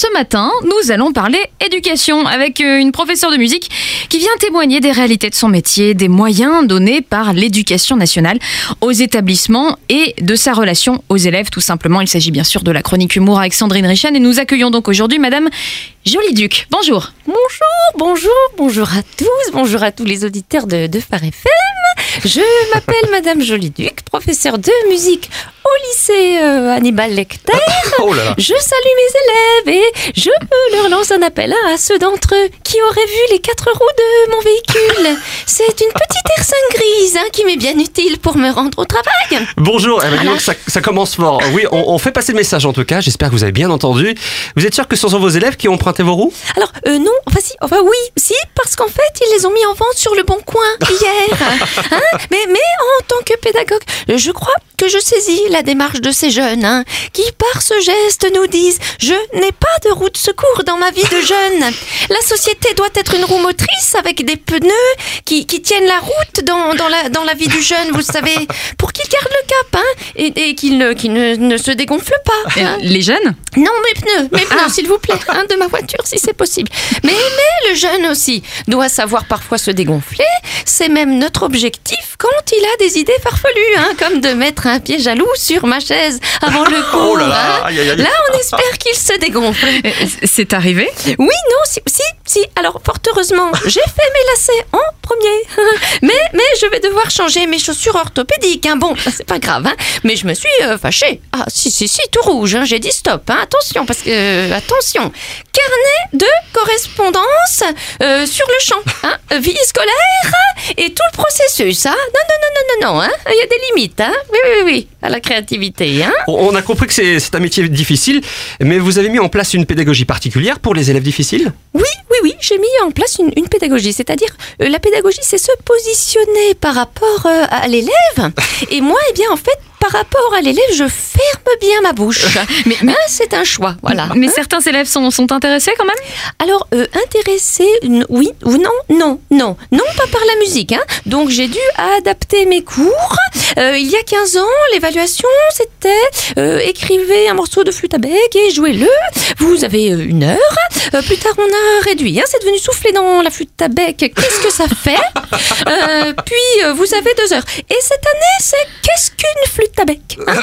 ce matin, nous allons parler éducation avec euh, une professeure de musique qui vient témoigner des réalités de son métier, des moyens donnés par l'éducation nationale aux établissements et de sa relation aux élèves tout simplement. Il s'agit bien sûr de la chronique humour avec Sandrine Richen et nous accueillons donc aujourd'hui Madame Jolie Duc. Bonjour. Bonjour, bonjour, bonjour à tous, bonjour à tous les auditeurs de, de Phare FM. Je m'appelle Madame Jolie-Duc, professeure de musique au lycée euh, Hannibal Lecter. Oh là là. Je salue mes élèves et je leur lance un appel à ceux d'entre eux qui auraient vu les quatre roues de mon véhicule. C'est une petite R5 grise hein, qui m'est bien utile pour me rendre au travail. Bonjour, eh ben, ça, ça commence fort. Oui, on, on fait passer le message en tout cas, j'espère que vous avez bien entendu. Vous êtes sûr que ce sont vos élèves qui ont emprunté vos roues? Alors, euh, non, enfin si, enfin oui, si, parce qu'en fait, ils les ont mis en vente sur le bon coin hier. Hein mais, mais en tant que pédagogue, je crois que je saisis la démarche de ces jeunes, hein, qui par ce geste nous disent Je n'ai pas de roue de secours dans ma vie de jeune. La société doit être une roue motrice avec des pneus qui, tiennent la route dans, dans, la, dans la vie du jeune, vous savez, pour qu'il garde le cap hein, et, et qu'il ne, qu'il ne, ne se dégonfle pas. Hein. les jeunes Non, mes pneus, mes pneus, s'il vous plaît, hein, de ma voiture, si c'est possible. Mais, mais le jeune aussi doit savoir parfois se dégonfler. C'est même notre objectif quand il a des idées farfelues, hein, comme de mettre un pied jaloux sur ma chaise avant le cours. Oh là là, hein. aïe, aïe, aïe. Là, on espère qu'il se dégonfle. C'est arrivé? Oui, non, si, si, si. Alors, fort heureusement, j'ai fait mes lacets en premier. Mais, je vais devoir changer mes chaussures orthopédiques. Hein. Bon, c'est pas grave, hein. Mais je me suis euh, fâchée. Ah, si, si, si, tout rouge. Hein. J'ai dit stop. Hein. Attention, parce que, euh, attention. Carnet de correspondance euh, sur le champ. Vie scolaire et tout le processus. Non, non, non, non, non, non. Il y a des limites. Oui, oui, oui. À la créativité. On a compris que c'est un métier difficile, mais vous avez mis en place une pédagogie particulière pour les élèves difficiles? Oui, j'ai mis en place une, une pédagogie. C'est-à-dire, euh, la pédagogie, c'est se positionner par rapport euh, à l'élève. Et moi, eh bien, en fait, par rapport à l'élève, je ferme bien ma bouche. Mais- Hein, c'est un choix, voilà. Mais certains élèves sont, sont intéressés quand même? Alors, euh, intéressé, n- oui ou non? Non, non, non, pas par la musique. Hein. Donc, j'ai dû adapter mes cours. Euh, il y a 15 ans, l'évaluation, c'était euh, écrivez un morceau de flûte à bec et jouez-le. Vous avez euh, une heure. Euh, plus tard, on a réduit. Hein. C'est devenu souffler dans la flûte à bec. Qu'est-ce que ça fait? Puis, vous avez deux heures. Et cette année, c'est qu'est-ce qu'une flûte à bec? Hein,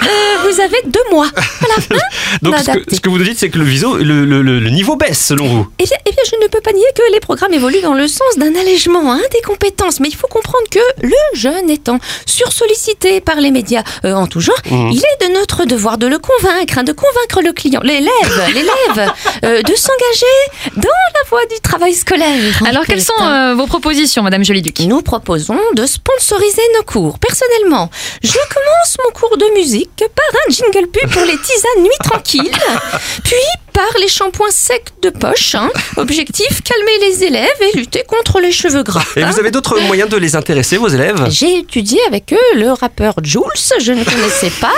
Vous avez deux mois. Voilà. hein? Donc ce que, ce que vous nous dites, c'est que le, viso, le, le- le- le niveau baisse selon vous. Eh bien, eh bien, je ne peux pas nier que les programmes évoluent dans le sens d'un allègement hein, des compétences, mais il faut comprendre que le jeune étant sursollicité par les médias euh, en tout genre, Mhm. il est de notre devoir de le convaincre, hein, de convaincre le client, l'élève, l'élève, euh, de s'engager dans la voie du travail scolaire. Alors quelles sont euh, vos propositions Madame Jolie Duc Nous proposons de sponsoriser nos cours. Personnellement, je commence mon cours de musique par un jingle pub pour les tisanes nuit tranquille, puis par les shampoings secs de poche. hein. Objectif, calmer les élèves et lutter contre les cheveux gras. Et hein. vous avez d'autres moyens de les intéresser, vos élèves? J'ai étudié avec eux le rappeur Jules, je ne connaissais pas.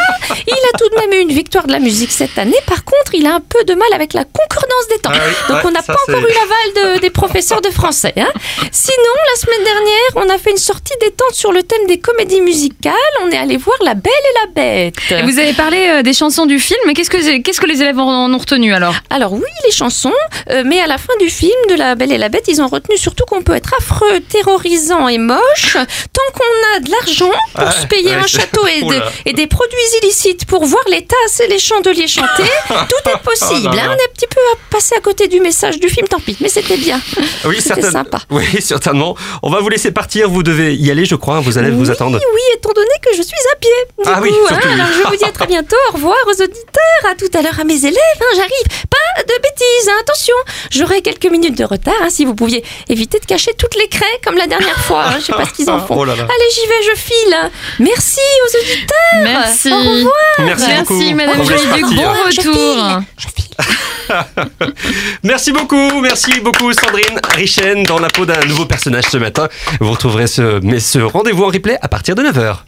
Il a tout de même eu une victoire de la musique cette année. Par contre, il a un peu de mal avec la concordance des temps. Ah oui, Donc ouais, on n'a pas encore eu l'aval de- des professeurs de français. hein. Sinon, la semaine dernière, on a fait une sortie détente sur le thème des comédies musicales. On est allé voir La Belle et la Bête. Et Vous avez parlé euh, des chansons du film, mais qu'est-ce que, qu'est-ce que les élèves en en ont retenu alors? Alors oui, les chansons, euh, mais à la fin du film de La Belle et la Bête, ils ont retenu surtout qu'on peut être affreux, terrorisant et moche tant qu'on a de l'argent pour se payer ouais, un château et, de- là. et des produits illicites pour voir les tasses et les chandeliers chanter. Tout est possible. Oh là hein. On est un petit peu à passer à côté du message du film, tant pis, mais c'était bien. Oui, C'était certain- sympa. Oui, certainement. On va vous laisser partir, vous devez y aller, je crois, hein, vos élèves vous oui, attendent. Oui, étant donné que je suis à pied. Du Ah coup, oui, hein, surtout, oui. alors je vous dis à très bientôt. Au revoir aux auditeurs. À tout à l'heure à mes élèves. hein, J'arrive. Pas de bêtises. hein, attention. J'aurai quelques minutes de retard. hein, si vous pouviez éviter de cacher toutes les craies comme la dernière fois. hein, je sais pas ce qu'ils en font. Oh là là. Allez, j'y vais. Je file. hein. Merci aux auditeurs. Merci. Au revoir. Merci. Merci Madame On vous laisse Jolie Duc, partir. bon Je retour. Je file. Merci beaucoup, merci beaucoup Sandrine Richen dans la peau d'un nouveau personnage ce matin. Vous retrouverez ce, mais ce rendez-vous en replay à partir de 9h.